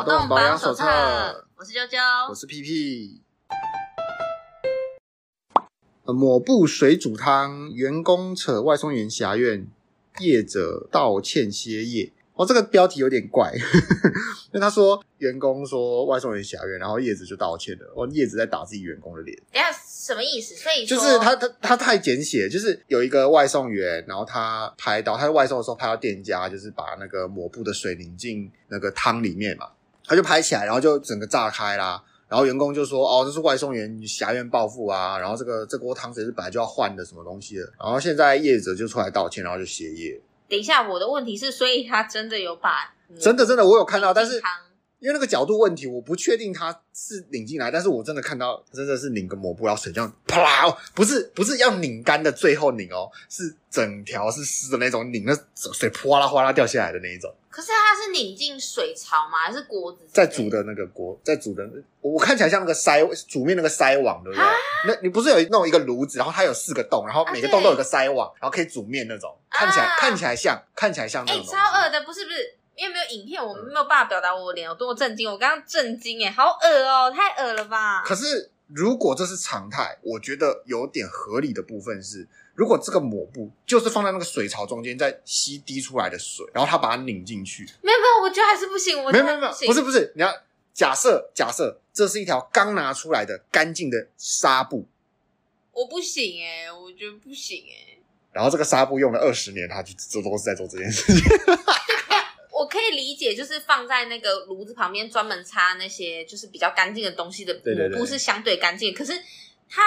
脑洞保养手册，我是啾啾，我是屁屁。抹布水煮汤，员工扯外送员侠院，业者道歉歇业。哦，这个标题有点怪，因为他说员工说外送员侠院，然后叶子就道歉了。哦，叶子在打自己员工的脸。等下什么意思？所以就是他他他太简写，就是有一个外送员，然后他拍到他在外送的时候拍到店家，就是把那个抹布的水淋进那个汤里面嘛，他就拍起来，然后就整个炸开啦。然后员工就说：“哦，这是外送员侠怨报复啊！然后这个这锅汤水是本来就要换的，什么东西的？然后现在业者就出来道歉，然后就歇业。”等一下，我的问题是，所以他真的有把真的真的我有看到，但是因为那个角度问题，我不确定他是拧进来，但是我真的看到真的是拧个抹布，然后水这样啪啦，不是不是要拧干的最后拧哦，是整条是湿的那种拧，那水哗啦哗啦掉下来的那一种。可是它是拧进水槽吗？还是锅子在煮的那个锅在煮的？我看起来像那个筛煮面那个筛网，对不对？那你不是有弄一个炉子，然后它有四个洞，然后每个洞都有个筛网，然后可以煮面那种，看起来看起来像看起来像那种。哎，超恶的，不是不是，因为没有影片，我们没有办法表达我脸有多么震惊。我刚刚震惊，哎，好恶哦，太恶了吧？可是如果这是常态，我觉得有点合理的部分是。如果这个抹布就是放在那个水槽中间，在吸滴出来的水，然后他把它拧进去，没有没有，我觉得还是不行。我没有没有没有，不是不是，你要假设假设这是一条刚拿出来的干净的纱布，我不行哎、欸、我觉得不行哎、欸、然后这个纱布用了二十年，他就这都是在做这件事情。我可以理解，就是放在那个炉子旁边专门擦那些就是比较干净的东西的抹布是相对干净，可是它。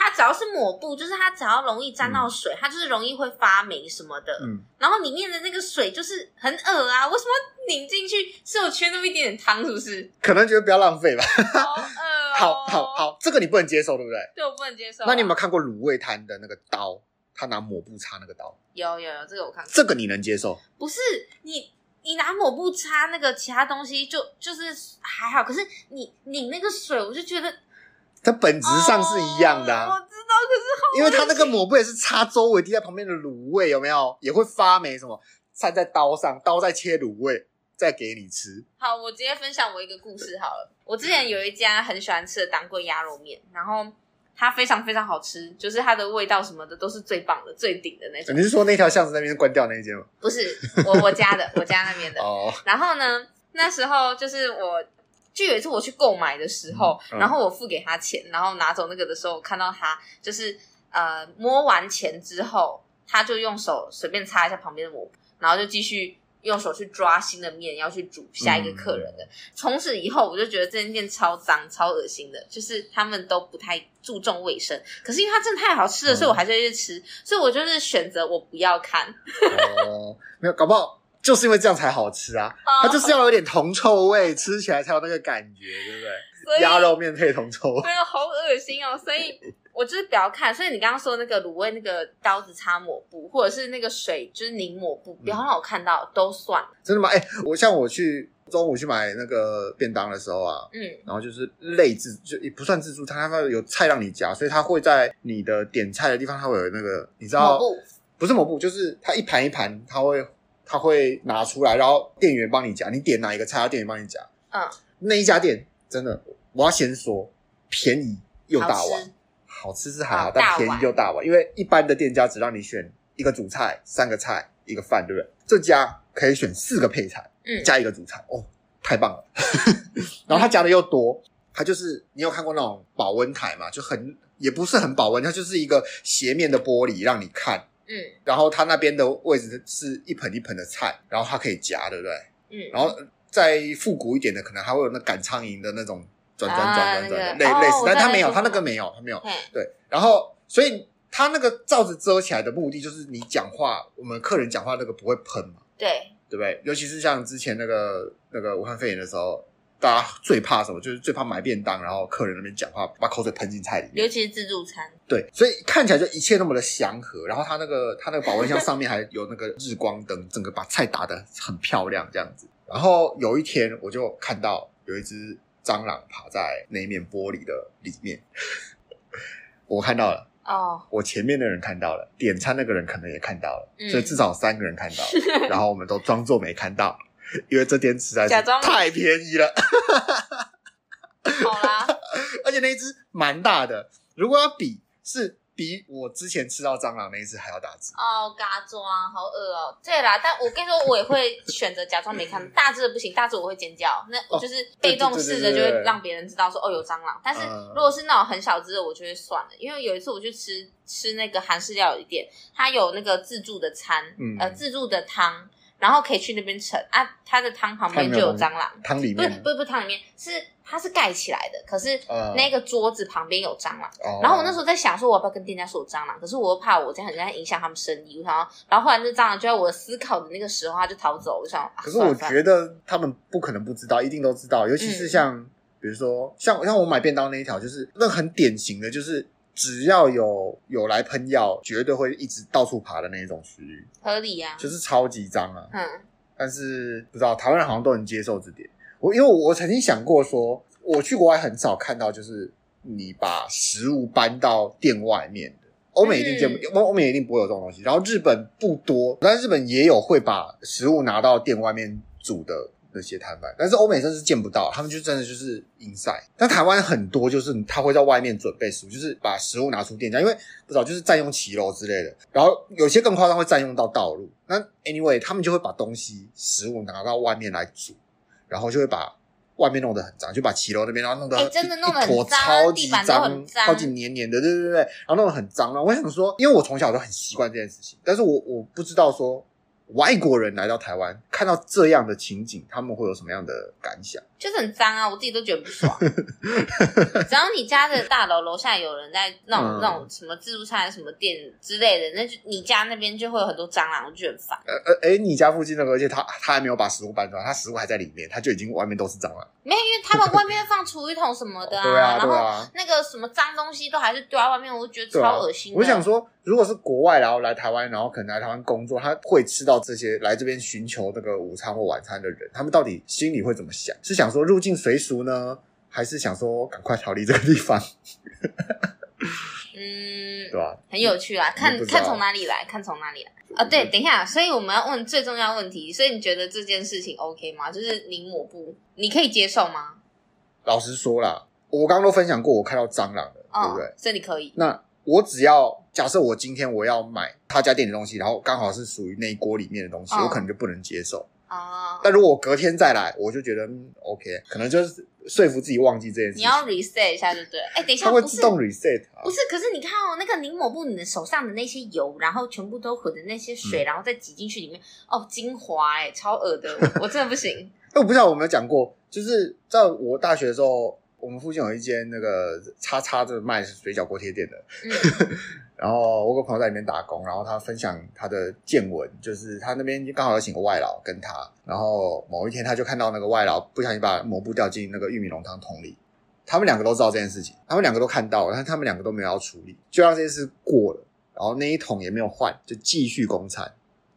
它只要是抹布，就是它只要容易沾到水，嗯、它就是容易会发霉什么的。嗯，然后里面的那个水就是很恶啊！为什么拧进去是有缺那么一点点汤？是不是？可能觉得不要浪费吧。好恶、哦！好好好，这个你不能接受，对不对？对，我不能接受、啊。那你有没有看过卤味摊的那个刀？他拿抹布擦那个刀？有有有，这个我看过。这个你能接受？不是你，你拿抹布擦那个其他东西就就是还好，可是你拧那个水，我就觉得。它本质上是一样的、啊哦，我知道，可是好，因为它那个抹布也是擦周围滴在旁边的卤味，有没有？也会发霉什么？掺在刀上，刀在切卤味，再给你吃。好，我直接分享我一个故事好了。我之前有一家很喜欢吃的当归鸭肉面，然后它非常非常好吃，就是它的味道什么的都是最棒的、最顶的那种。你是说那条巷子那边关掉那一间吗？不是，我我家的，我家那边的。哦。然后呢，那时候就是我。就有一次我去购买的时候，嗯嗯、然后我付给他钱，然后拿走那个的时候，我看到他就是呃摸完钱之后，他就用手随便擦一下旁边的抹布，然后就继续用手去抓新的面要去煮下一个客人的。嗯、从此以后，我就觉得这间店超脏、超恶心的，就是他们都不太注重卫生。可是因为它真的太好吃了，嗯、所以我还是会去吃，所以我就是选择我不要看。哦，没有，搞不好。就是因为这样才好吃啊！Oh, 它就是要有点铜臭味，吃起来才有那个感觉，对不对？鸭肉面配铜臭味，哎呦，好恶心哦！所以我就是不要看。所以你刚刚说那个卤味，那个刀子擦抹布，或者是那个水就是拧抹布，不要让我看到，嗯、都算。真的吗？哎、欸，我像我去中午去买那个便当的时候啊，嗯，然后就是类自就也不算自助餐，它有菜让你夹，所以它会在你的点菜的地方，它会有那个你知道，抹布不是抹布，就是它一盘一盘，它会。他会拿出来，然后店员帮你夹。你点哪一个菜，店员帮你夹。嗯，那一家店真的，我要先说便宜又大碗，好吃，是还好，但便宜又大碗。因为一般的店家只让你选一个主菜、三个菜、一个饭，对不对？这家可以选四个配菜，嗯，加一个主菜，哦，太棒了。然后他加的又多，他就是你有看过那种保温台嘛？就很也不是很保温，它就是一个斜面的玻璃让你看。嗯，然后他那边的位置是一盆一盆的菜，然后它可以夹，对不对？嗯，然后再复古一点的，可能还会有那赶苍蝇的那种转转转转转的类类似，但他没有，他那个没有，他没有。对，然后所以他那个罩子遮起来的目的，就是你讲话，我们客人讲话那个不会喷嘛？对，对不对？尤其是像之前那个那个武汉肺炎的时候。大家最怕什么？就是最怕买便当，然后客人那边讲话，把口水喷进菜里面。尤其是自助餐。对，所以看起来就一切那么的祥和。然后他那个他那个保温箱上面还有那个日光灯，整个把菜打得很漂亮这样子。然后有一天我就看到有一只蟑螂爬在那一面玻璃的里面，我看到了哦，我前面的人看到了，点餐那个人可能也看到了，嗯、所以至少三个人看到了。然后我们都装作没看到。因为这店实在是太便宜了。好啦，而且那一只蛮大的，如果要比是。比我之前吃到蟑螂那一次还要大只哦，嘎装好饿哦。对啦，但我跟你说，我也会选择假装没看。大只的不行，大只我会尖叫，那我就是被动式的就会让别人知道说哦有蟑螂。但是如果是那种很小只的，我就会算了。因为有一次我去吃吃那个韩式料理店，它有那个自助的餐，嗯、呃，自助的汤。然后可以去那边盛啊，它的汤旁边就有蟑螂，汤里面不是不是不是汤里面是它是盖起来的，可是那个桌子旁边有蟑螂。呃、然后我那时候在想说，我要不要跟店家说有蟑螂？可是我又怕我这样很在影响他们生意。然后然后后来那蟑螂就在我思考的那个时候，它就逃走。我想，啊、可是我觉得他们不可能不知道，一定都知道。尤其是像、嗯、比如说像像我买便当那一条，就是那很典型的就是。只要有有来喷药，绝对会一直到处爬的那一种区域，合理呀、啊，就是超级脏啊。嗯，但是不知道台湾人好像都能接受这点。我因为我曾经想过说，我去国外很少看到，就是你把食物搬到店外面的。欧美一定见不，欧美一定不会有这种东西。然后日本不多，但是日本也有会把食物拿到店外面煮的。那些摊贩，但是欧美真是见不到，他们就真的就是 inside。但台湾很多就是他会在外面准备食物，就是把食物拿出店家，因为不知道就是占用骑楼之类的。然后有些更夸张，会占用到道路。那 anyway，他们就会把东西食物拿到外面来煮，然后就会把外面弄得很脏，就把骑楼那边然后弄得哎、欸、真的弄得很脏，超级脏，超级黏黏的，对对对对，然后弄得很脏。然后我想说，因为我从小都很习惯这件事情，但是我我不知道说。外国人来到台湾，看到这样的情景，他们会有什么样的感想？就是很脏啊，我自己都觉得不爽。只要你家的大楼楼下有人在那种、嗯、那种什么自助餐、什么店之类的，那就你家那边就会有很多蟑螂，我就很烦。呃呃，哎、欸，你家附近那个，而且他他还没有把食物搬出来，他食物还在里面，他就已经外面都是蟑螂。没有，因为他们外面放厨余桶什么的啊，对啊，然后那个什么脏东西都还是丢在外面，我就觉得超恶心、啊。我想说，如果是国外然后来台湾，然后可能来台湾工作，他会吃到这些来这边寻求那个午餐或晚餐的人，他们到底心里会怎么想？是想说入境随俗呢，还是想说赶快逃离这个地方？嗯，对吧？很有趣啊，看看从哪里来，看从哪里来啊？对，等一下，所以我们要问最重要问题，所以你觉得这件事情 OK 吗？就是你抹布，你可以接受吗？老实说啦，我刚刚都分享过，我看到蟑螂了，哦、对不对？这里可以。那我只要假设我今天我要买他家店的东西，然后刚好是属于那一锅里面的东西，哦、我可能就不能接受。哦，但如果我隔天再来，我就觉得、嗯、OK，可能就是说服自己忘记这件事。你要 reset 一下就对了。哎，等一下，它会自动 reset 啊。不是，可是你看哦，那个凝抹布，你的手上的那些油，然后全部都混的那些水，嗯、然后再挤进去里面，哦，精华哎，超恶的，我真的不行。我不知道我有没有讲过，就是在我大学的时候，我们附近有一间那个叉叉的卖水饺锅贴店的。嗯 然后我有个朋友在里面打工，然后他分享他的见闻，就是他那边刚好有请个外劳跟他，然后某一天他就看到那个外劳不小心把抹布掉进那个玉米浓汤桶里，他们两个都知道这件事情，他们两个都看到了，但他们两个都没有要处理，就让这件事过了，然后那一桶也没有换，就继续供餐。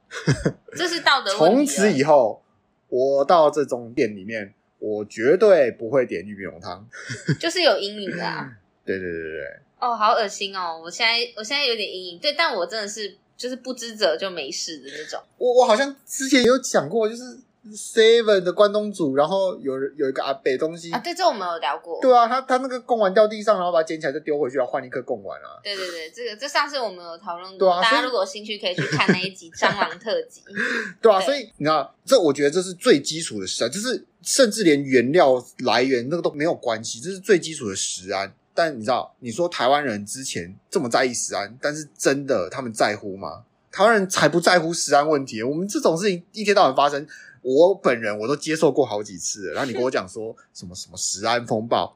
这是道德。从此以后，我到这种店里面，我绝对不会点玉米浓汤，就是有阴影的啊。对对对对对。哦，好恶心哦！我现在我现在有点阴影，对，但我真的是就是不知者就没事的那种。我我好像之前有讲过，就是 Seven 的关东煮，然后有有一个阿北东西啊，对，这我们有聊过。对啊，他他那个贡丸掉地上，然后把它捡起来就丢回去，要换一颗贡丸啊。对对对，这个这上次我们有讨论过，对啊，大家如果有兴趣可以去看那一集蟑螂特辑。对啊，对所以你知道，这我觉得这是最基础的事啊，就是甚至连原料来源那个都没有关系，这是最基础的食安。但你知道，你说台湾人之前这么在意食安，但是真的他们在乎吗？台湾人才不在乎食安问题。我们这种事情一天到晚发生，我本人我都接受过好几次了。然后你跟我讲说 什么什么食安风暴，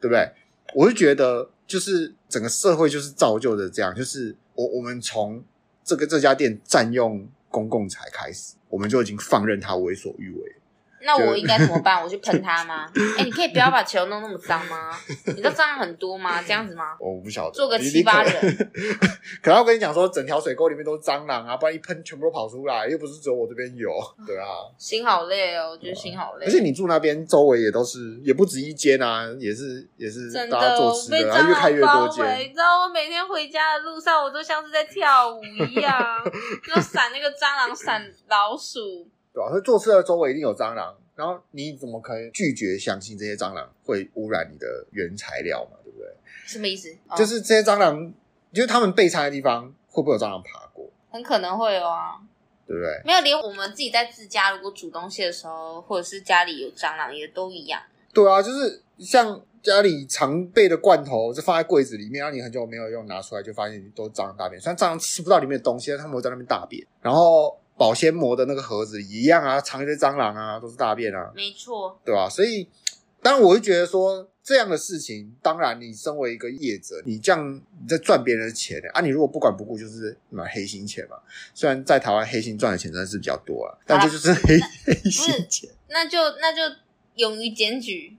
对不对？我就觉得，就是整个社会就是造就的这样，就是我我们从这个这家店占用公共财开始，我们就已经放任他为所欲为。那我应该怎么办？我去喷 他吗？哎、欸，你可以不要把球弄那么脏吗？你知道蟑螂很多吗？这样子吗？我不晓得。做个七八人。可能我跟你讲说，整条水沟里面都是蟑螂啊，不然一喷全部都跑出来，又不是只有我这边有，对啊。心好累哦，我觉得心好累。而且你住那边周围也都是，也不止一间啊，也是也是大家做吃的，然后越开越多间。你知道我每天回家的路上，我都像是在跳舞一样，就闪那个蟑螂，闪老鼠。对吧？所以坐车的周围一定有蟑螂，然后你怎么可以拒绝相信这些蟑螂会污染你的原材料嘛？对不对？什么意思？就是这些蟑螂，就是他们备餐的地方会不会有蟑螂爬过？很可能会有啊，对不对？没有，连我们自己在自家如果煮东西的时候，或者是家里有蟑螂，也都一样。对啊，就是像。家里常备的罐头就放在柜子里面，然后你很久没有用，拿出来就发现都蟑螂大便。虽然蟑螂吃不到里面的东西，但他们会在那边大便。然后保鲜膜的那个盒子一样啊，藏一些蟑螂啊，都是大便啊。没错，对吧？所以，当然我会觉得说这样的事情，当然你身为一个业者，你这样你在赚别人的钱啊，你如果不管不顾，就是买黑心钱嘛。虽然在台湾黑心赚的钱真的是比较多啊，但这就是黑、啊、黑心钱。那就那就勇于检举。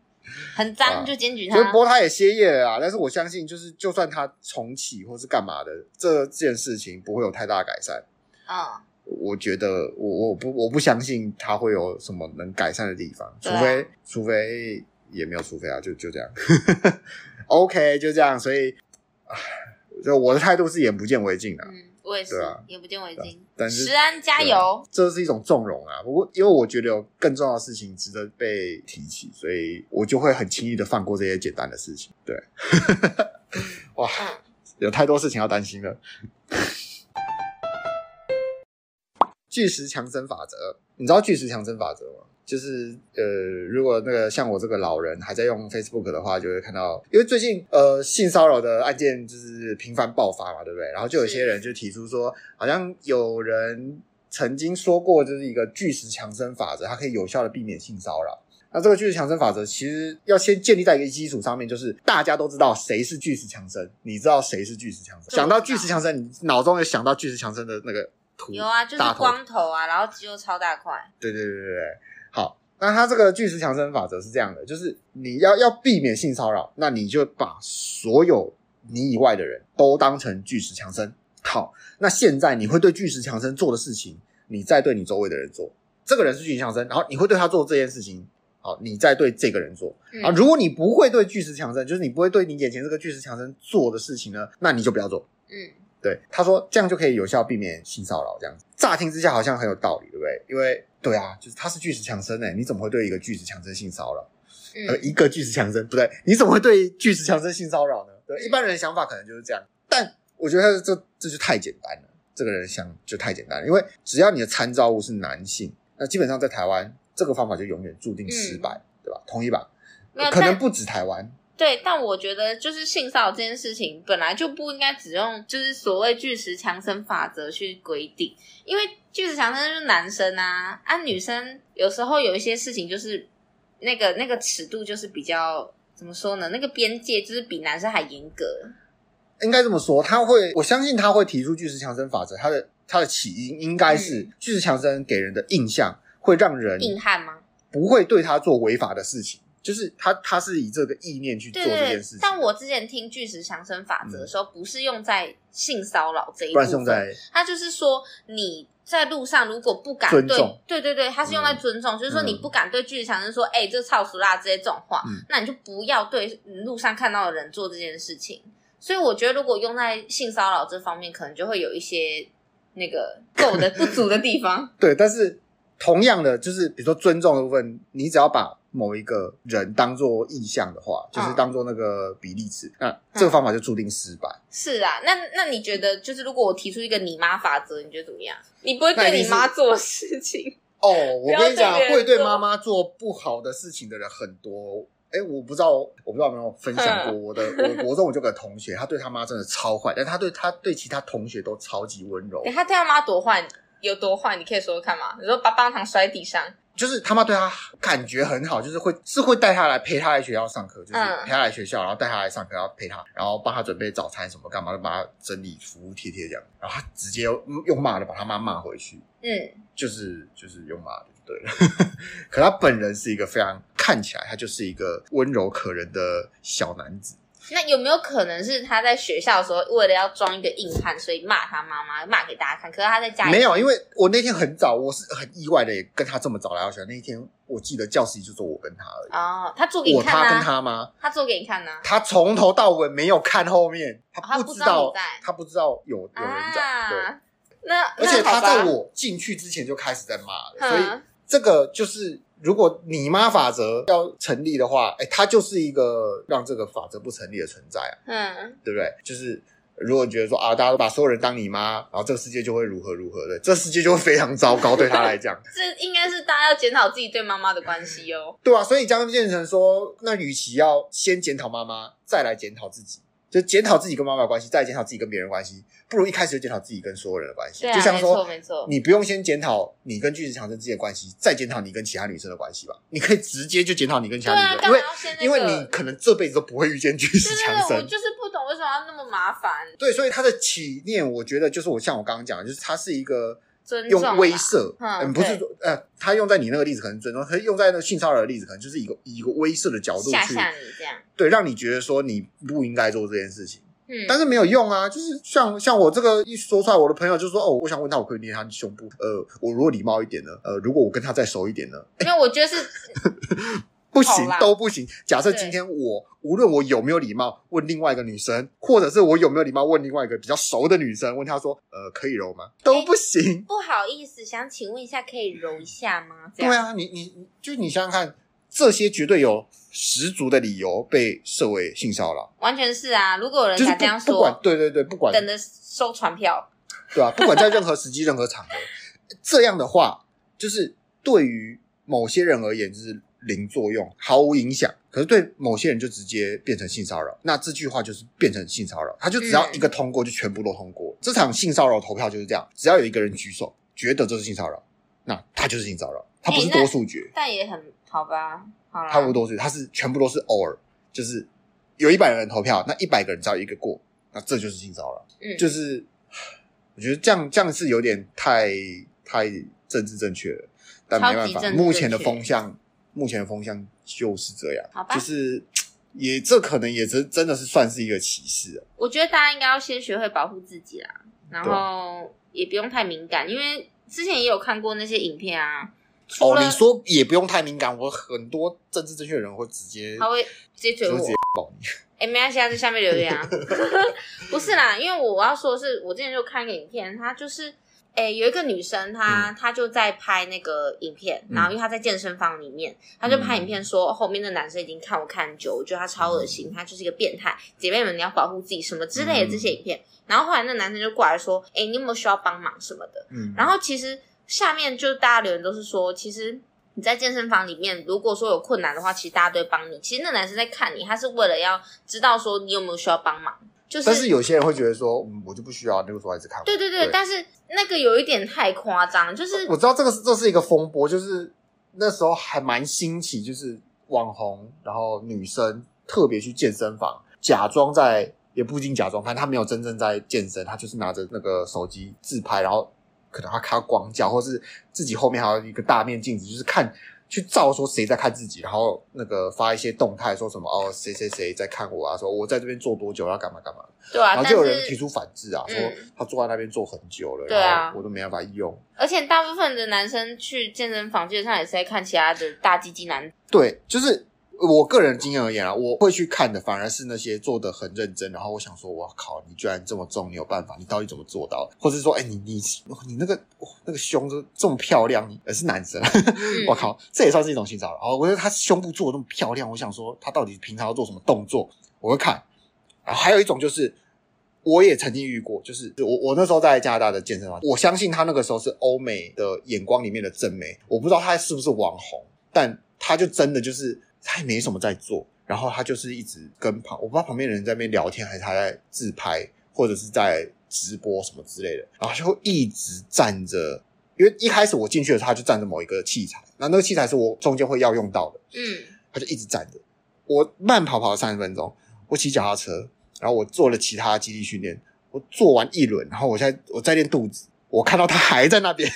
很脏就检举他，不过他也歇业了啊。但是我相信，就是就算他重启或是干嘛的，这件事情不会有太大的改善。啊、嗯，我觉得我我不我不相信他会有什么能改善的地方，除非、啊、除非也没有除非啊，就就这样。OK，就这样。所以，就我的态度是眼不见为净的。嗯我也是，啊眼不见为净。但是，石安加油，这是一种纵容啊。不过，因为我觉得有更重要的事情值得被提起，所以我就会很轻易的放过这些简单的事情。对，哇，有太多事情要担心了。巨石强森法则，你知道巨石强森法则吗？就是呃，如果那个像我这个老人还在用 Facebook 的话，就会看到，因为最近呃性骚扰的案件就是频繁爆发嘛，对不对？然后就有些人就提出说，好像有人曾经说过，就是一个巨石强森法则，它可以有效的避免性骚扰。那这个巨石强森法则其实要先建立在一个基础上面，就是大家都知道谁是巨石强森，你知道谁是巨石强森？想到巨石强森，你脑中有想到巨石强森的那个图？有啊，就是光头啊，然后肌肉超大块。对对对对对。好，那他这个巨石强森法则是这样的，就是你要要避免性骚扰，那你就把所有你以外的人都当成巨石强森。好，那现在你会对巨石强森做的事情，你再对你周围的人做。这个人是巨石强森，然后你会对他做这件事情，好，你再对这个人做。啊，如果你不会对巨石强森，就是你不会对你眼前这个巨石强森做的事情呢，那你就不要做。嗯，对，他说这样就可以有效避免性骚扰，这样子。乍听之下好像很有道理，对不对？因为对啊，就是他是巨石强森诶，你怎么会对一个巨石强森性骚扰？嗯、呃，一个巨石强森不对，你怎么会对巨石强森性骚扰呢？对，一般人的想法可能就是这样，但我觉得这这就太简单了。这个人想就太简单了，因为只要你的参照物是男性，那基本上在台湾这个方法就永远注定失败，嗯、对吧？同意吧？可能不止台湾。对，但我觉得就是性骚扰这件事情本来就不应该只用就是所谓巨石强森法则去规定，因为巨石强森就是男生啊，啊女生有时候有一些事情就是那个那个尺度就是比较怎么说呢？那个边界就是比男生还严格。应该这么说，他会我相信他会提出巨石强森法则，他的他的起因应该是、嗯、巨石强森给人的印象会让人硬汉吗？不会对他做违法的事情。就是他，他是以这个意念去做这件事情。但我之前听巨石强森法则的时候，不是用在性骚扰这一部分，用在他就是说你在路上如果不敢对，对对对，他是用在尊重，就是说你不敢对巨石强森说，哎、欸，这操俗啦这些这种话，那你就不要对路上看到的人做这件事情。所以我觉得，如果用在性骚扰这方面，可能就会有一些那个够的不足的地方。对，但是同样的，就是比如说尊重的部分，你只要把。某一个人当做意向的话，就是当做那个比例尺，嗯、那这个方法就注定失败。是啊，那那你觉得，就是如果我提出一个你妈法则，你觉得怎么样？你不会对你妈做事情？哦，我跟你讲，会对妈妈做不好的事情的人很多。哎，我不知道，我不知道有没有分享过我的，我国中我就有个同学，他对他妈真的超坏，但他对他对其他同学都超级温柔。他对他妈多坏？有多坏？你可以说说看嘛？你说把棒棒糖摔地上。就是他妈对他感觉很好，就是会是会带他来陪他来学校上课，就是陪他来学校，然后带他来上课，然后陪他，然后帮他准备早餐什么干嘛的，帮他整理服服帖帖这样，然后他直接用骂的把他妈骂回去，嗯，就是就是用骂的对了。可他本人是一个非常看起来他就是一个温柔可人的小男子。那有没有可能是他在学校的时候，为了要装一个硬汉，所以骂他妈妈，骂给大家看？可是他在家里没有，因为我那天很早，我是很意外的，也跟他这么早来到学校。那一天我记得教室里就做我跟他而已。哦，他做给你看啊？我他跟他吗？他做给你看呢？他从头到尾没有看后面，他不知道，他不知道有有人在。对，那而且他在我进去之前就开始在骂了，所以这个就是如果你妈法则要成立的话，哎，它就是一个让这个法则不成立的存在啊，嗯，对不对？就是。如果觉得说啊，大家都把所有人当你妈，然后这个世界就会如何如何的，这世界就会非常糟糕。对他来讲，这应该是大家要检讨自己对妈妈的关系哦。对啊，所以将变成说，那与其要先检讨妈妈，再来检讨自己。就检讨自己跟妈妈的关系，再检讨自己跟别人关系，不如一开始就检讨自己跟所有人的关系。对啊，就像说，没错没错，你不用先检讨你跟巨石强森之间的关系，再检讨你跟其他女生的关系吧。你可以直接就检讨你跟其他女生，因为因为你可能这辈子都不会遇见巨石强森。我就是不懂为什么要那么麻烦。对，所以他的起念，我觉得就是我像我刚刚讲的，就是他是一个。用威慑，嗯，不是说，呃，他用在你那个例子可能尊重，他用在那个性骚扰的例子，可能就是一个以一个威慑的角度去吓吓你这样，对，让你觉得说你不应该做这件事情，嗯，但是没有用啊，就是像像我这个一说出来，我的朋友就说，哦，我想问他，我可以捏他的胸部，呃，我如果礼貌一点呢，呃，如果我跟他再熟一点呢，因为我觉得是。不行，都不行。假设今天我无论我有没有礼貌问另外一个女生，或者是我有没有礼貌问另外一个比较熟的女生，问她说：“呃，可以揉吗？”都不行。欸，不好意思，想请问一下，可以揉一下吗？对啊，你你就你想想看，这些绝对有十足的理由被设为性骚扰。完全是啊，如果有人敢这样说，不管对对对，不管等着收传票，对啊，不管在任何时机、任何场合，这样的话，就是对于某些人而言，就是。零作用，毫无影响。可是对某些人就直接变成性骚扰，那这句话就是变成性骚扰。他就只要一个通过，就全部都通过。嗯、这场性骚扰投票就是这样，只要有一个人举手，觉得这是性骚扰，那他就是性骚扰。他不是多数决，但也很好吧？好，他不多数，他是全部都是偶尔，就是有一百个人投票，那一百个人只要一个过，那这就是性骚扰。嗯，就是我觉得这样这样是有点太太政治正确了，但没办法，目前的风向。目前的风向就是这样，好吧，就是 也这可能也真真的是算是一个歧视。我觉得大家应该要先学会保护自己啦，然后也不用太敏感，因为之前也有看过那些影片啊。哦，你说也不用太敏感，我很多政治正确的人会直接他会直接追我，直接爆你。哎，没关系啊，在下面留言啊。不是啦，因为我要说的是，我之前就看一个影片，他就是。诶，有一个女生，她她就在拍那个影片，嗯、然后因为她在健身房里面，她就拍影片说后面的男生已经看我看很久，我觉得他超恶心，他就是一个变态，姐妹们你要保护自己什么之类的这些影片。然后后来那男生就过来说，诶，你有没有需要帮忙什么的？嗯，然后其实下面就大家留言都是说，其实你在健身房里面，如果说有困难的话，其实大家都会帮你。其实那男生在看你，他是为了要知道说你有没有需要帮忙。就是，但是有些人会觉得说，嗯，我就不需要，那个时候一直看。对对对，对但是那个有一点太夸张，就是我知道这个是这是一个风波，就是那时候还蛮新奇，就是网红，然后女生特别去健身房，假装在，也不一定假装，反正她没有真正在健身，她就是拿着那个手机自拍，然后可能她开光角，或是自己后面还有一个大面镜子，就是看。去照说谁在看自己，然后那个发一些动态，说什么哦，谁谁谁在看我啊？说我在这边坐多久，要干嘛干嘛？对啊，然后就有人提出反制啊，说他坐在那边坐很久了，对啊，我都没办法用。而且大部分的男生去健身房，基本上也是在看其他的大鸡鸡男。对，就是。我个人经验而言啊，我会去看的反而是那些做的很认真，然后我想说，我靠，你居然这么重，你有办法？你到底怎么做到？或者是说，哎、欸，你你你那个那个胸这这么漂亮，你而是男生，我靠，这也算是一种性骚扰。哦我觉得他胸部做的那么漂亮，我想说他到底平常要做什么动作？我会看。然后还有一种就是，我也曾经遇过，就是我我那时候在加拿大的健身房，我相信他那个时候是欧美的眼光里面的正妹，我不知道他是不是网红，但他就真的就是。他也没什么在做，然后他就是一直跟旁，我不知道旁边的人在那边聊天，还是他在自拍，或者是在直播什么之类的，然后就会一直站着。因为一开始我进去的时候，他就站着某一个器材，那那个器材是我中间会要用到的，嗯，他就一直站着。我慢跑跑了三十分钟，我骑脚踏车，然后我做了其他的肌力训练，我做完一轮，然后我现在我在练肚子，我看到他还在那边，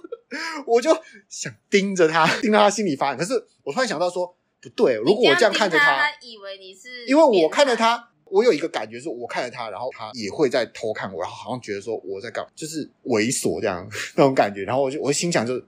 我就想盯着他，盯到他心里发寒。可是我突然想到说。不对，如果我这样看着他，他以为你是，因为我看着他，我有一个感觉是，我看着他，然后他也会在偷看我，然后好像觉得说我在干，就是猥琐这样 那种感觉，然后我就我心想就是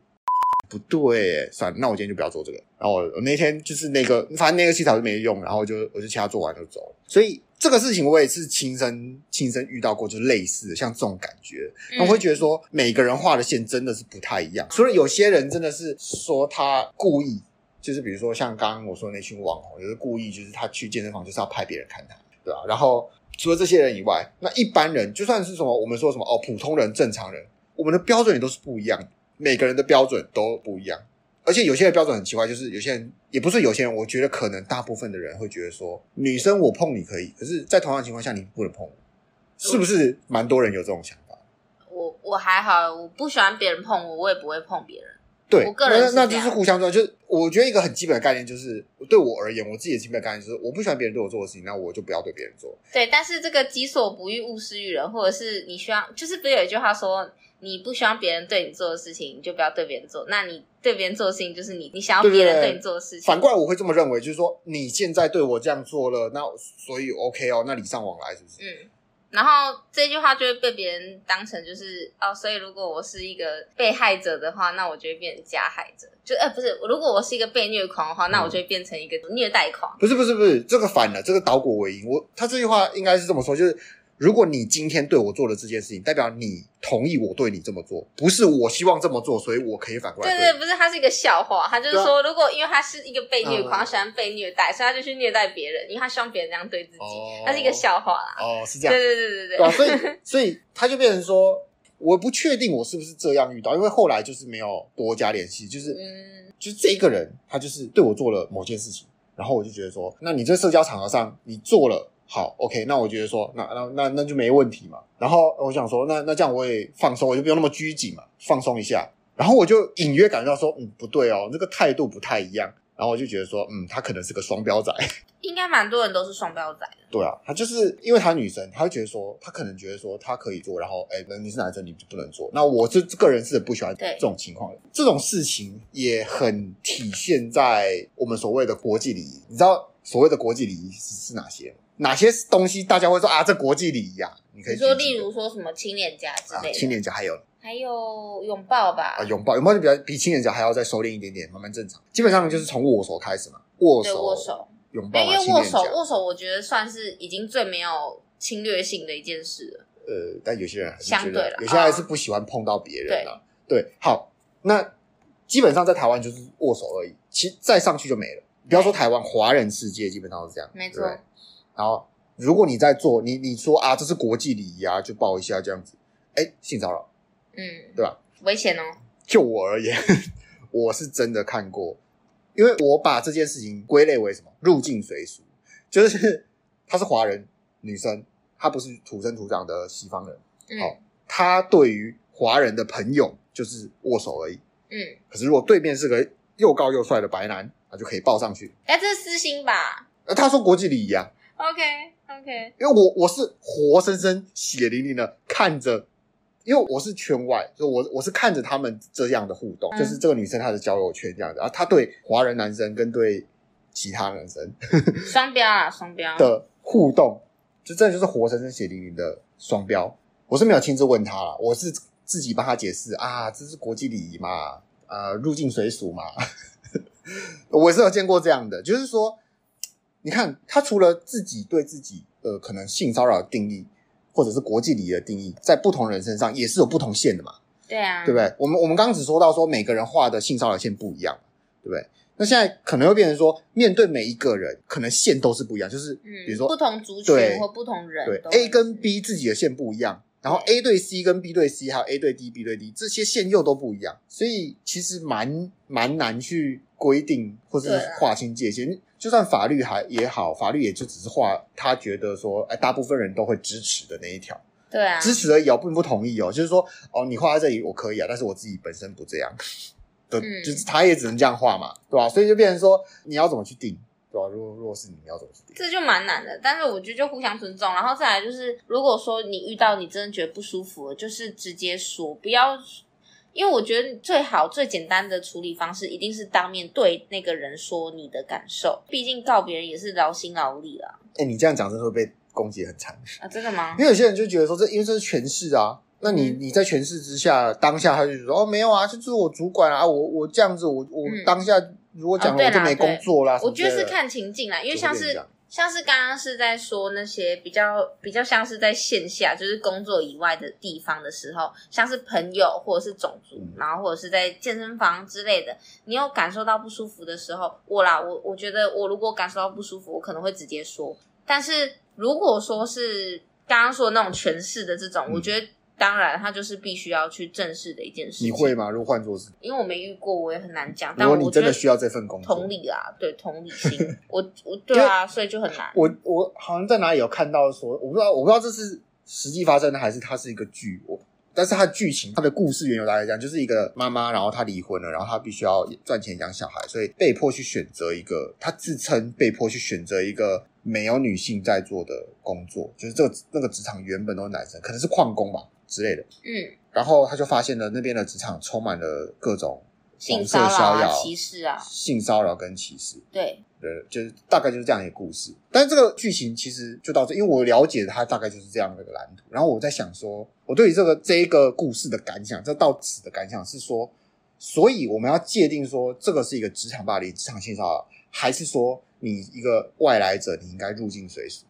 不对，算了，那我今天就不要做这个。然后我我那天就是那个，反正那个气草就没用，然后就我就其他做完就走。所以这个事情我也是亲身亲身遇到过，就是类似的像这种感觉。我会觉得说，每个人画的线真的是不太一样。所以有些人真的是说他故意，就是比如说像刚刚我说的那群网红，就是故意就是他去健身房就是要拍别人看他，对吧？然后除了这些人以外，那一般人就算是什么我们说什么哦，普通人、正常人，我们的标准也都是不一样。每个人的标准都不一样，而且有些人标准很奇怪，就是有些人也不是有些人，我觉得可能大部分的人会觉得说，女生我碰你可以，可是，在同样情况下你不能碰我，是不是？蛮多人有这种想法。我我还好，我不喜欢别人碰我，我也不会碰别人。对，我个人那那就是互相尊重。就是我觉得一个很基本的概念，就是对我而言，我自己的基本的概念就是，我不喜欢别人对我做的事情，那我就不要对别人做。对，但是这个己所不欲，勿施于人，或者是你需要，就是不是有一句话说？你不希望别人对你做的事情，你就不要对别人做。那你对别人做的事情，就是你你想要别人对你做的事情。反过来，我会这么认为，就是说你现在对我这样做了，那所以 OK 哦，那礼尚往来是不是？嗯。然后这句话就会被别人当成就是哦，所以如果我是一个被害者的话，那我就会变成加害者。就呃不是，如果我是一个被虐狂的话，那我就会变成一个虐待狂。嗯。不是不是不是，这个反了，这个倒果为因。我他这句话应该是这么说，就是。如果你今天对我做了这件事情，代表你同意我对你这么做，不是我希望这么做，所以我可以反过来对。对对，不是，他是一个笑话。他就是说，啊、如果因为他是一个被虐狂，喜欢被虐待，嗯、所以他就去虐待别人，因为他希望别人这样对自己。他、哦、是一个笑话啦。哦，是这样。对对对对对。对啊、所以所以他就变成说，我不确定我是不是这样遇到，因为后来就是没有多加联系，就是嗯，就是这一个人，他就是对我做了某件事情，然后我就觉得说，那你在社交场合上你做了。好，OK，那我觉得说，那那那那就没问题嘛。然后我想说，那那这样我也放松，我就不用那么拘谨嘛，放松一下。然后我就隐约感觉到说，嗯，不对哦，这个态度不太一样。然后我就觉得说，嗯，他可能是个双标仔。应该蛮多人都是双标仔的。对啊，他就是因为他女生，他会觉得说，他可能觉得说他可以做，然后哎，那你是男生，你就不能做。那我是个人是不喜欢这种情况的。这种事情也很体现在我们所谓的国际礼仪。你知道所谓的国际礼仪是是哪些？哪些东西大家会说啊？这国际礼仪啊，你可以说，例如说什么亲脸颊之类的，亲脸颊还有还有拥抱吧？啊，拥抱拥抱就比较比亲脸颊还要再收敛一点点，慢慢正常。基本上就是从握手开始嘛，握手、握手、拥抱。因为握手握手，我觉得算是已经最没有侵略性的一件事了。呃，但有些人还是相对了，有些人还是不喜欢碰到别人了。对，好，那基本上在台湾就是握手而已，其实再上去就没了。不要说台湾，华人世界基本上是这样，没错。然后。如果你在做，你你说啊，这是国际礼仪啊，就抱一下这样子，哎，性骚扰，嗯，对吧？危险哦。就我而言，我是真的看过，因为我把这件事情归类为什么？入境随俗，就是她是华人女生，她不是土生土长的西方人，嗯，好，她对于华人的朋友就是握手而已，嗯。可是如果对面是个又高又帅的白男，那就可以抱上去。哎，这是私心吧？呃，他说国际礼仪啊。OK。OK，因为我我是活生生血淋淋的看着，因为我是圈外，就我我是看着他们这样的互动，嗯、就是这个女生她的交友圈这样子，然后她对华人男生跟对其他男生 双标啊，双标的互动，就真的就是活生生血淋淋的双标。我是没有亲自问他啦，我是自己帮他解释啊，这是国际礼仪嘛，呃，入境随俗嘛，我是有见过这样的，就是说。你看，他除了自己对自己呃可能性骚扰的定义，或者是国际礼仪的定义，在不同人身上也是有不同线的嘛？对啊，对不对？我们我们刚刚只说到说每个人画的性骚扰线不一样，对不对？那现在可能会变成说，面对每一个人，可能线都是不一样，就是比如说、嗯、不同族群或不同人，对 A 跟 B 自己的线不一样，然后 A 对 C 跟 B 对 C，还有 A 对 D、B 对 D 这些线又都不一样，所以其实蛮蛮难去规定或者是划清界限。就算法律还也好，法律也就只是画他觉得说，哎，大部分人都会支持的那一条，对啊，支持而已哦，并不同意哦。就是说，哦，你画在这里我可以啊，但是我自己本身不这样，对，嗯、就是他也只能这样画嘛，对吧？所以就变成说，你要怎么去定，对吧？如果如果是你，你要怎么去定？这就蛮难的。但是我觉得就互相尊重，然后再来就是，如果说你遇到你真的觉得不舒服了，就是直接说，不要。因为我觉得最好最简单的处理方式，一定是当面对那个人说你的感受。毕竟告别人也是劳心劳力啦。哎、欸，你这样讲真的会被攻击很惨啊！真的吗？因为有些人就觉得说这，因为这是权势啊。那你你在权势之下，当下他就说哦没有啊，这是我主管啊，我我这样子，我我当下如果讲了我就没工作啦。我觉得是看情境啦，因为像是像是刚刚是在说那些比较比较像是在线下，就是工作以外的地方的时候，像是朋友或者是种族，然后或者是在健身房之类的，你有感受到不舒服的时候，我啦，我我觉得我如果感受到不舒服，我可能会直接说。但是如果说是刚刚说的那种权势的这种，我觉得。当然，他就是必须要去正视的一件事情。你会吗？如果换做是，因为我没遇过，我也很难讲。如果你真的需要这份工作，同理啊，对，同理心，我我对啊，所以就很难。我我好像在哪里有看到说，我不知道，我不知道这是实际发生的还是它是一个剧。我，但是它的剧情，它的故事缘由来讲，就是一个妈妈，然后她离婚了，然后她必须要赚钱养小孩，所以被迫去选择一个，她自称被迫去选择一个没有女性在做的工作，就是这个那个职场原本都是男生，可能是矿工吧。之类的，嗯，然后他就发现了那边的职场充满了各种性骚扰、歧视啊，性骚扰跟歧视，对，对，就是大概就是这样一个故事。但是这个剧情其实就到这，因为我了解它大概就是这样的一个蓝图。然后我在想说，我对于这个这一个故事的感想，这到此的感想是说，所以我们要界定说，这个是一个职场霸凌、职场性骚扰，还是说你一个外来者，你应该入境随俗？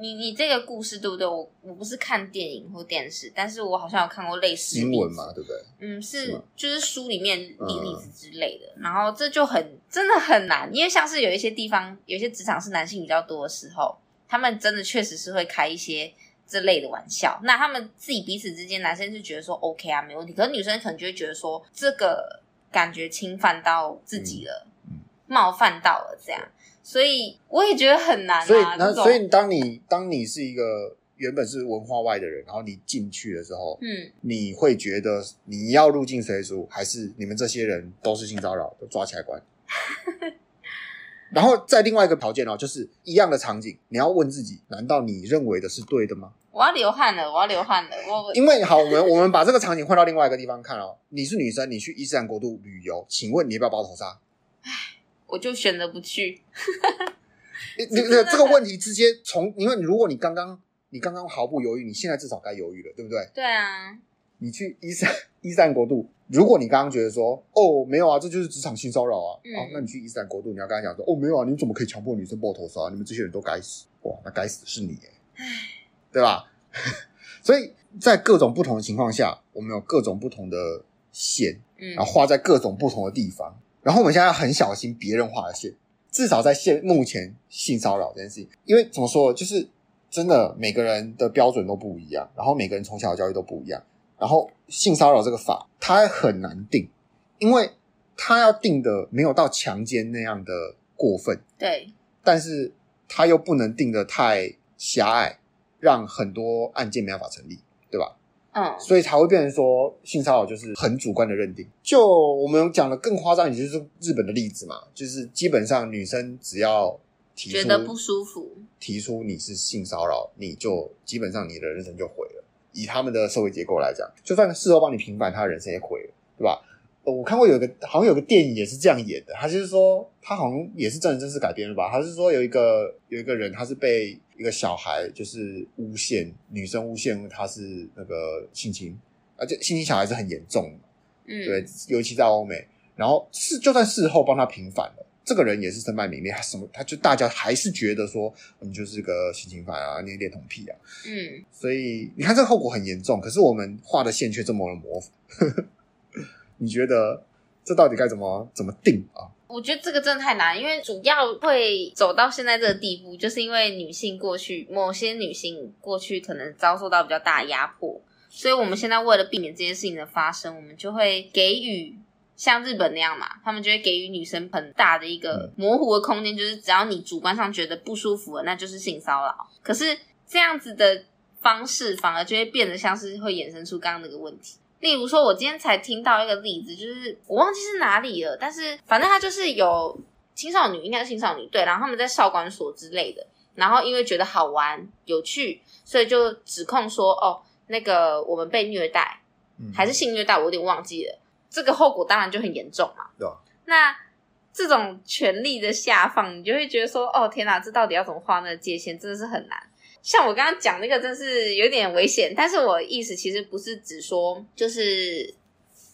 你你这个故事对不对？我我不是看电影或电视，但是我好像有看过类似的新闻嘛，对不对？嗯，是，是就是书里面例例子之类的。嗯、然后这就很真的很难，因为像是有一些地方，有些职场是男性比较多的时候，他们真的确实是会开一些这类的玩笑。那他们自己彼此之间，男生是觉得说 OK 啊，没问题。可是女生可能就会觉得说，这个感觉侵犯到自己了，嗯嗯、冒犯到了这样。所以我也觉得很难啊。所以，那所以当你当你是一个原本是文化外的人，然后你进去的时候，嗯，你会觉得你要入境随俗，还是你们这些人都是性骚扰，都抓起来关？然后在另外一个条件哦，就是一样的场景，你要问自己：难道你认为的是对的吗？我要流汗了，我要流汗了。我因为好，我们我们把这个场景换到另外一个地方看哦。你是女生，你去伊斯兰国度旅游，请问你要不要包头纱？我就选择不去。你你这个问题直接从，因为如果你刚刚你刚刚毫不犹豫，你现在至少该犹豫了，对不对？对啊。你去伊斯伊斯兰国度，如果你刚刚觉得说，哦，没有啊，这就是职场性骚扰啊，嗯、啊，那你去伊斯兰国度，你要跟他讲说，哦，没有啊，你怎么可以强迫女生抱头纱？你们这些人都该死！哇，那该死的是你，哎，对吧？所以在各种不同的情况下，我们有各种不同的线，嗯，然后画在各种不同的地方。然后我们现在要很小心别人画的线，至少在现目前性骚扰这件事情，因为怎么说，就是真的每个人的标准都不一样，然后每个人从小的教育都不一样，然后性骚扰这个法它很难定，因为它要定的没有到强奸那样的过分，对，但是它又不能定的太狭隘，让很多案件没办法成立，对吧？嗯，所以才会变成说性骚扰就是很主观的认定。就我们讲的更夸张，也就是日本的例子嘛，就是基本上女生只要提出觉得不舒服，提出你是性骚扰，你就基本上你的人生就毁了。以他们的社会结构来讲，就算事后帮你平反，他的人生也毁了，对吧？我看过有一个好像有个电影也是这样演的，他就是说他好像也是真人真事改编的吧？他是说有一个有一个人，他是被一个小孩就是诬陷，女生诬陷他是那个性侵，而且性侵小孩是很严重的，嗯，对，尤其在欧美。然后事就算事后帮他平反了，这个人也是身败名裂，他什么他就大家还是觉得说你就是个性侵犯啊，你恋童癖啊，嗯，所以你看这个后果很严重，可是我们画的线却这么的模糊。你觉得这到底该怎么怎么定啊？我觉得这个真的太难，因为主要会走到现在这个地步，就是因为女性过去某些女性过去可能遭受到比较大的压迫，所以我们现在为了避免这件事情的发生，我们就会给予像日本那样嘛，他们就会给予女生很大的一个 模糊的空间，就是只要你主观上觉得不舒服了，那就是性骚扰。可是这样子的方式反而就会变得像是会衍生出刚刚那个问题。例如说，我今天才听到一个例子，就是我忘记是哪里了，但是反正他就是有青少女，应该是青少女，对，然后他们在少管所之类的，然后因为觉得好玩有趣，所以就指控说，哦，那个我们被虐待，还是性虐待，我有点忘记了，这个后果当然就很严重嘛。对啊。那这种权力的下放，你就会觉得说，哦，天哪，这到底要怎么画那个界限，真的是很难。像我刚刚讲那个，真是有点危险。但是我意思其实不是只说，就是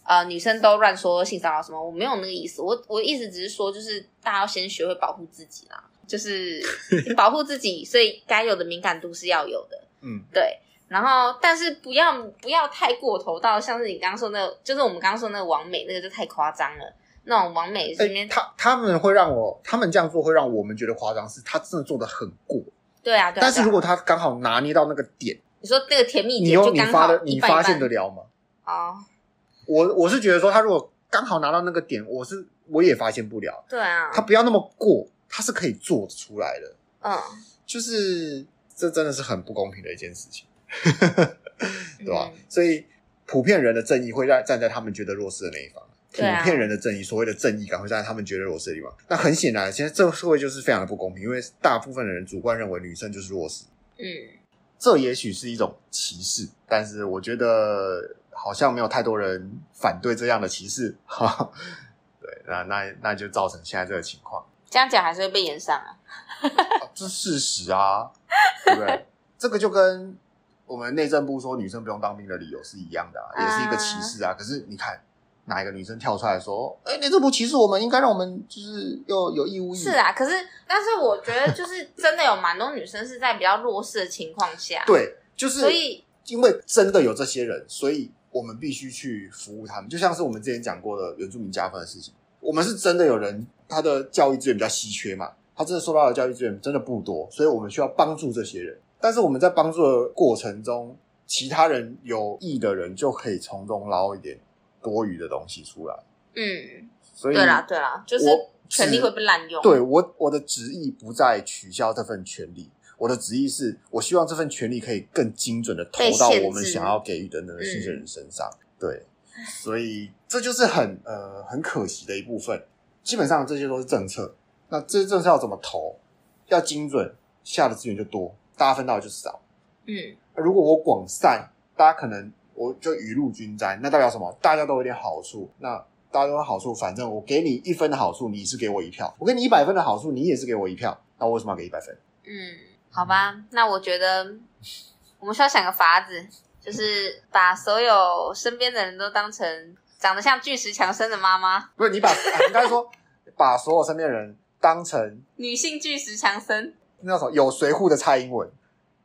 呃，女生都乱说性骚扰什么，我没有那个意思。我我意思只是说，就是大家要先学会保护自己啦，就是 保护自己，所以该有的敏感度是要有的。嗯，对。然后，但是不要不要太过头，到像是你刚刚说那个，就是我们刚刚说那个王美那个就太夸张了。那种完美他他们会让我，他们这样做会让我们觉得夸张，是他真的做的很过。对啊，对啊。但是如果他刚好拿捏到那个点，你说那个甜蜜点就刚好一半一半，你发现得了吗？哦，我我是觉得说，他如果刚好拿到那个点，我是我也发现不了。对啊，他不要那么过，他是可以做出来的。嗯，就是这真的是很不公平的一件事情，对吧？嗯、所以普遍人的正义会在站在他们觉得弱势的那一方。普遍人的正义，所谓的正义感会站在他们觉得弱势的地方。那很显然，现在这个社会就是非常的不公平，因为大部分的人主观认为女生就是弱势。嗯，这也许是一种歧视，但是我觉得好像没有太多人反对这样的歧视。哈，对，那那那就造成现在这个情况。这样讲还是会被延上啊？啊 这是事实啊，对不对？这个就跟我们内政部说女生不用当兵的理由是一样的啊，也是一个歧视啊。可是你看。哪一个女生跳出来说：“哎、欸，你这不歧视我们，应该让我们就是又有义务。”是啊，可是但是我觉得就是真的有蛮多女生是在比较弱势的情况下，对，就是所以因为真的有这些人，所以我们必须去服务他们。就像是我们之前讲过的原住民加分的事情，我们是真的有人他的教育资源比较稀缺嘛，他真的受到的教育资源真的不多，所以我们需要帮助这些人。但是我们在帮助的过程中，其他人有意的人就可以从中捞一点。多余的东西出来，嗯，所以对啦，对啦，就是权利会被滥用。对，我，我的旨意不在取消这份权利，我的旨意是我希望这份权利可以更精准的投到我们想要给予的那个新鲜人身上。对，所以这就是很呃很可惜的一部分。基本上这些都是政策，那这些政策要怎么投？要精准，下的资源就多，大家分到的就少。嗯，如果我广散，大家可能。我就雨露均沾，那代表什么？大家都有点好处，那大家都有好处，反正我给你一分的好处，你是给我一票；我给你一百分的好处，你也是给我一票。那我为什么要给一百分？嗯，好吧，那我觉得我们需要想个法子，就是把所有身边的人都当成长得像巨石强森的妈妈。不是你把，啊、你刚才说 把所有身边的人当成女性巨石强森，那叫什么？有随扈的蔡英文。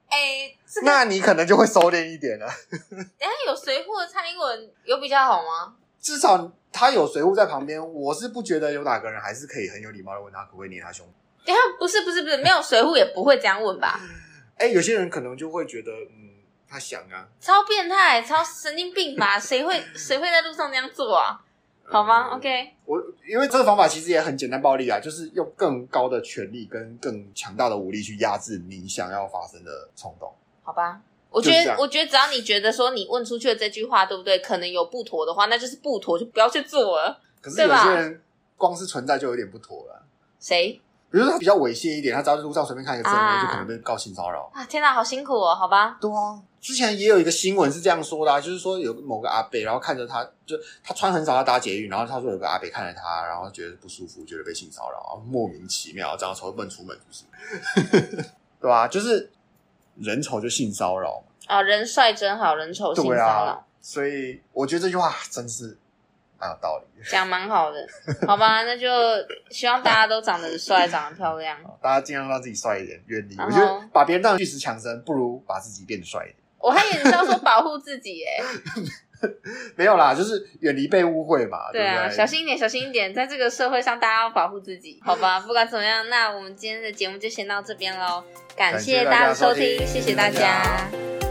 哎、欸，这个、那你可能就会收敛一点了。等下有随扈的蔡英文有比较好吗？至少他有随扈在旁边，我是不觉得有哪个人还是可以很有礼貌的问他可不可以捏他胸。等下不是不是不是，没有随扈也不会这样问吧？哎、欸，有些人可能就会觉得，嗯，他想啊，超变态，超神经病吧？谁会谁会在路上这样做啊？好吗？OK，我因为这个方法其实也很简单暴力啊，就是用更高的权力跟更强大的武力去压制你想要发生的冲动。好吧，我觉得我觉得只要你觉得说你问出去的这句话对不对，可能有不妥的话，那就是不妥，就不要去做了。可是有些人光是存在就有点不妥了。谁？比如说他比较猥亵一点，他只要在路上随便看一个正妹，啊、就可能被告性骚扰啊！天哪，好辛苦哦，好吧。对啊。之前也有一个新闻是这样说的，啊，就是说有某个阿北，然后看着他，就他穿很少，他搭捷运，然后他说有个阿北看着他，然后觉得不舒服，觉得被性骚扰，莫名其妙这样从不能出门，就是，对吧，啊？就是人丑就性骚扰啊，人帅真好，人丑性骚扰。啊，所以我觉得这句话真是蛮有道理，讲蛮好的，好吧？那就希望大家都长得帅，长得漂亮，大家尽量让自己帅一点，远离。我觉得把别人当巨石强森，不如把自己变得帅一点。我还以为你是要说保护自己哎，没有啦，就是远离被误会嘛。对啊，对对小心一点，小心一点，在这个社会上，大家要保护自己，好吧？不管怎么样，那我们今天的节目就先到这边喽，感谢大家的收听，谢谢大家。